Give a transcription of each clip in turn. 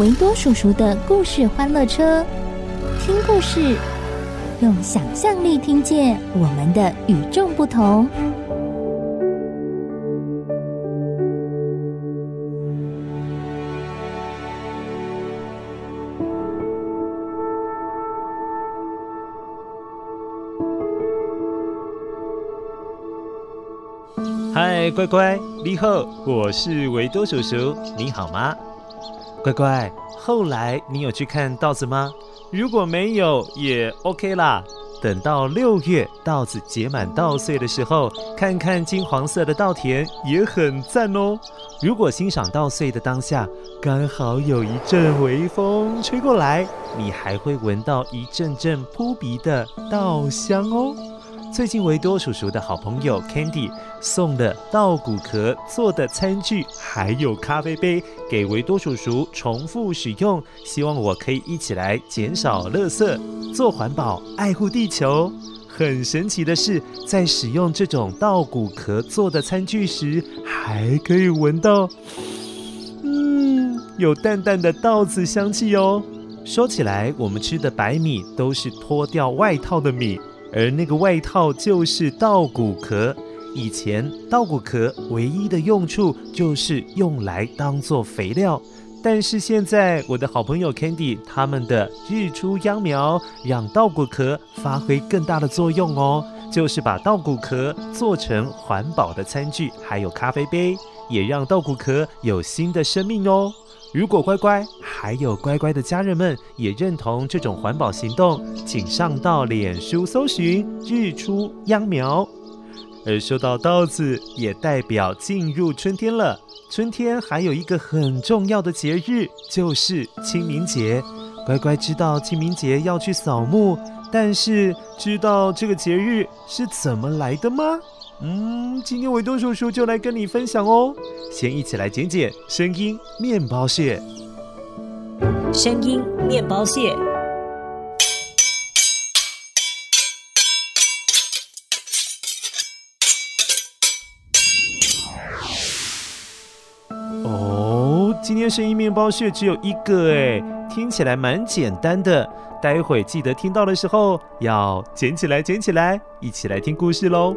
维多叔叔的故事欢乐车，听故事，用想象力听见我们的与众不同。嗨，乖乖，你好，我是维多叔叔，你好吗？乖乖，后来你有去看稻子吗？如果没有也 OK 啦。等到六月稻子结满稻穗的时候，看看金黄色的稻田也很赞哦。如果欣赏稻穗的当下，刚好有一阵微风吹过来，你还会闻到一阵阵扑鼻的稻香哦。最近维多叔叔的好朋友 Candy 送了稻谷壳做的餐具，还有咖啡杯给维多叔叔重复使用，希望我可以一起来减少垃圾，做环保，爱护地球。很神奇的是，在使用这种稻谷壳做的餐具时，还可以闻到，嗯，有淡淡的稻子香气哦。说起来，我们吃的白米都是脱掉外套的米。而那个外套就是稻谷壳。以前稻谷壳唯一的用处就是用来当做肥料，但是现在我的好朋友 Candy 他们的日出秧苗让稻谷壳发挥更大的作用哦，就是把稻谷壳做成环保的餐具，还有咖啡杯，也让稻谷壳有新的生命哦。如果乖乖还有乖乖的家人们也认同这种环保行动，请上到脸书搜寻“日出秧苗”。而收到稻子也代表进入春天了。春天还有一个很重要的节日，就是清明节。乖乖知道清明节要去扫墓，但是知道这个节日是怎么来的吗？嗯，今天维多叔叔就来跟你分享哦。先一起来捡捡声音面包屑。声音面包屑。哦，今天声音面包屑只有一个哎，听起来蛮简单的。待会记得听到的时候要捡起来，捡起来，一起来听故事喽。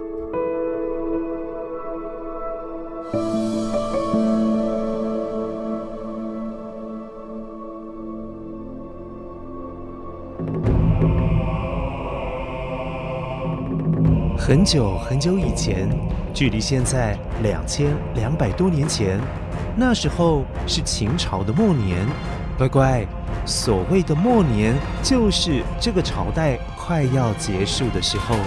很久很久以前，距离现在两千两百多年前，那时候是秦朝的末年。乖乖，所谓的末年，就是这个朝代快要结束的时候。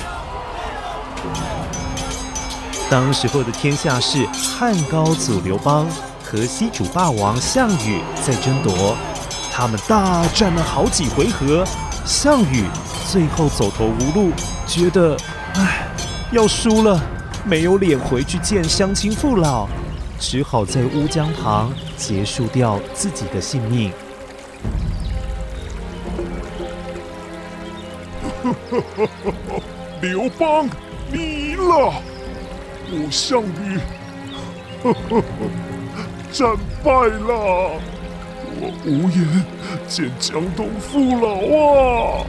当时候的天下是汉高祖刘邦和西楚霸王项羽在争夺，他们大战了好几回合，项羽最后走投无路，觉得唉。要输了，没有脸回去见乡亲父老，只好在乌江旁结束掉自己的性命。刘邦，你了！我项羽，战败了，我无颜见江东父老啊！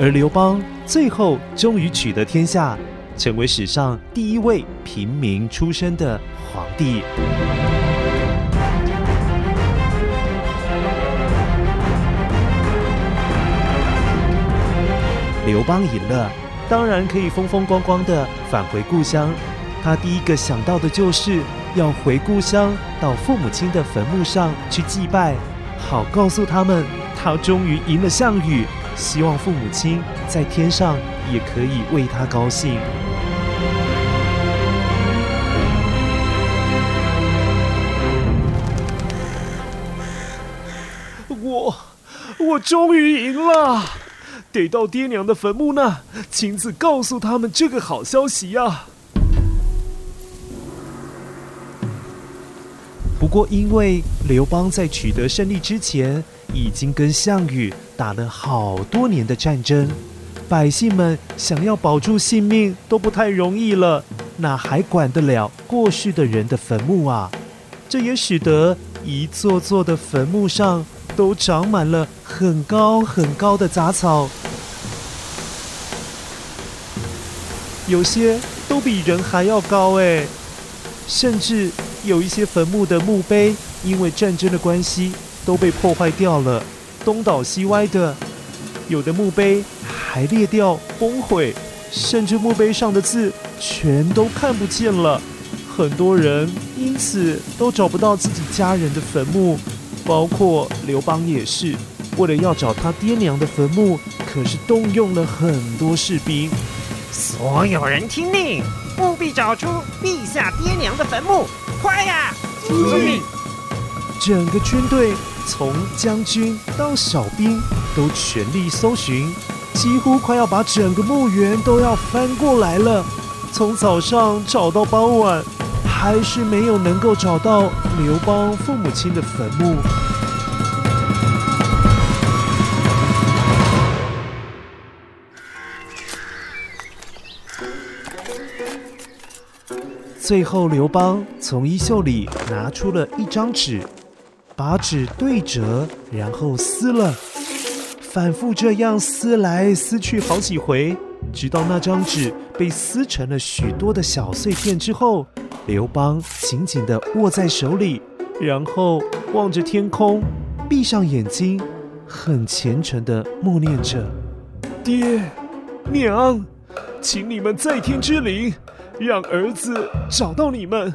而刘邦最后终于取得天下。成为史上第一位平民出身的皇帝。刘邦赢了当然可以风风光光的返回故乡他第一个想到的就是要回故乡到父母亲的坟墓上去祭拜好告诉他们他终于赢了项羽希望父母亲在天上也可以为他高兴。我终于赢了，得到爹娘的坟墓那，亲自告诉他们这个好消息呀、啊。不过，因为刘邦在取得胜利之前，已经跟项羽打了好多年的战争，百姓们想要保住性命都不太容易了，哪还管得了过世的人的坟墓啊？这也使得一座座的坟墓上都长满了很高很高的杂草，有些都比人还要高哎，甚至。有一些坟墓的墓碑，因为战争的关系，都被破坏掉了，东倒西歪的。有的墓碑还裂掉、崩毁，甚至墓碑上的字全都看不见了。很多人因此都找不到自己家人的坟墓，包括刘邦也是。为了要找他爹娘的坟墓，可是动用了很多士兵。所有人听令，务必找出陛下爹娘的坟墓。快呀！遵命。整个军队从将军到小兵都全力搜寻，几乎快要把整个墓园都要翻过来了。从早上找到傍晚，还是没有能够找到刘邦父母亲的坟墓。最后，刘邦从衣袖里拿出了一张纸，把纸对折，然后撕了，反复这样撕来撕去好几回，直到那张纸被撕成了许多的小碎片之后，刘邦紧紧地握在手里，然后望着天空，闭上眼睛，很虔诚地默念着：“爹娘，请你们在天之灵。”让儿子找到你们，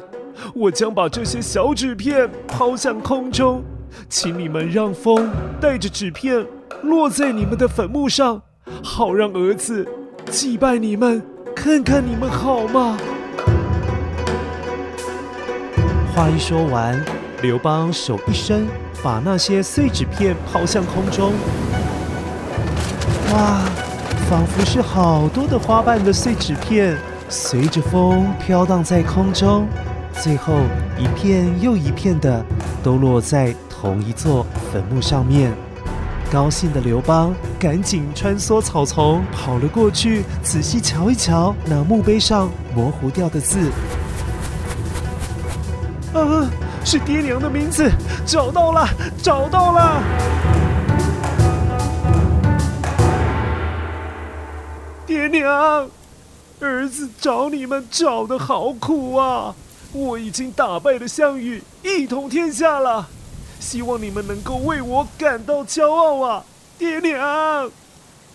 我将把这些小纸片抛向空中，请你们让风带着纸片落在你们的坟墓上，好让儿子祭拜你们，看看你们好吗？话一说完，刘邦手一伸，把那些碎纸片抛向空中，哇，仿佛是好多的花瓣的碎纸片。随着风飘荡在空中，最后一片又一片的都落在同一座坟墓上面。高兴的刘邦赶紧穿梭草丛跑了过去，仔细瞧一瞧那墓碑上模糊掉的字。啊，是爹娘的名字，找到了，找到了！爹娘。儿子找你们找的好苦啊！我已经打败了项羽，一统天下了。希望你们能够为我感到骄傲啊，爹娘！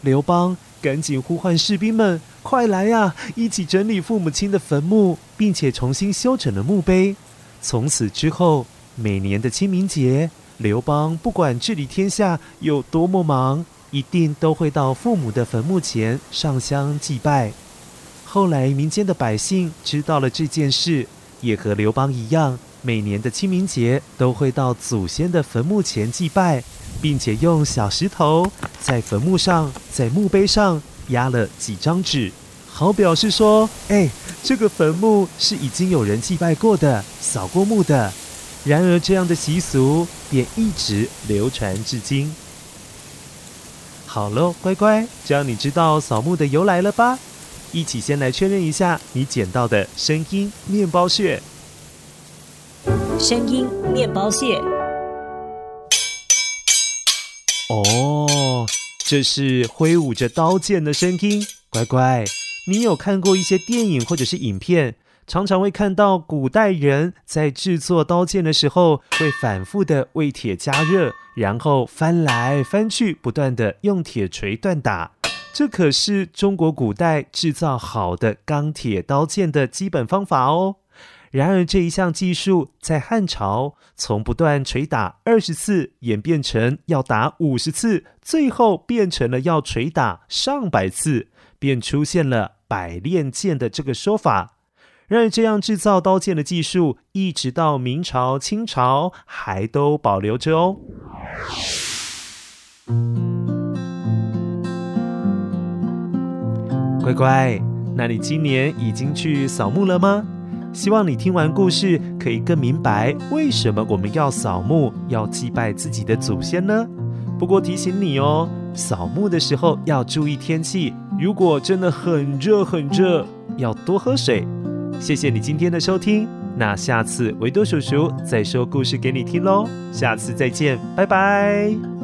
刘邦赶紧呼唤士兵们，快来呀，一起整理父母亲的坟墓，并且重新修整了墓碑。从此之后，每年的清明节，刘邦不管治理天下有多么忙，一定都会到父母的坟墓前上香祭拜。后来，民间的百姓知道了这件事，也和刘邦一样，每年的清明节都会到祖先的坟墓前祭拜，并且用小石头在坟墓上、在墓碑上压了几张纸，好表示说：“哎，这个坟墓是已经有人祭拜过的、扫过墓的。”然而，这样的习俗便一直流传至今。好喽，乖乖，这样你知道扫墓的由来了吧？一起先来确认一下你捡到的声音面包屑。声音面包屑。哦，这是挥舞着刀剑的声音。乖乖，你有看过一些电影或者是影片，常常会看到古代人在制作刀剑的时候，会反复的为铁加热，然后翻来翻去，不断的用铁锤锻打。这可是中国古代制造好的钢铁刀剑的基本方法哦。然而，这一项技术在汉朝从不断捶打二十次，演变成要打五十次，最后变成了要捶打上百次，便出现了百炼剑的这个说法。然而，这样制造刀剑的技术，一直到明朝、清朝还都保留着哦。乖乖，那你今年已经去扫墓了吗？希望你听完故事，可以更明白为什么我们要扫墓，要祭拜自己的祖先呢？不过提醒你哦，扫墓的时候要注意天气，如果真的很热很热，要多喝水。谢谢你今天的收听，那下次维多叔叔再说故事给你听喽，下次再见，拜拜。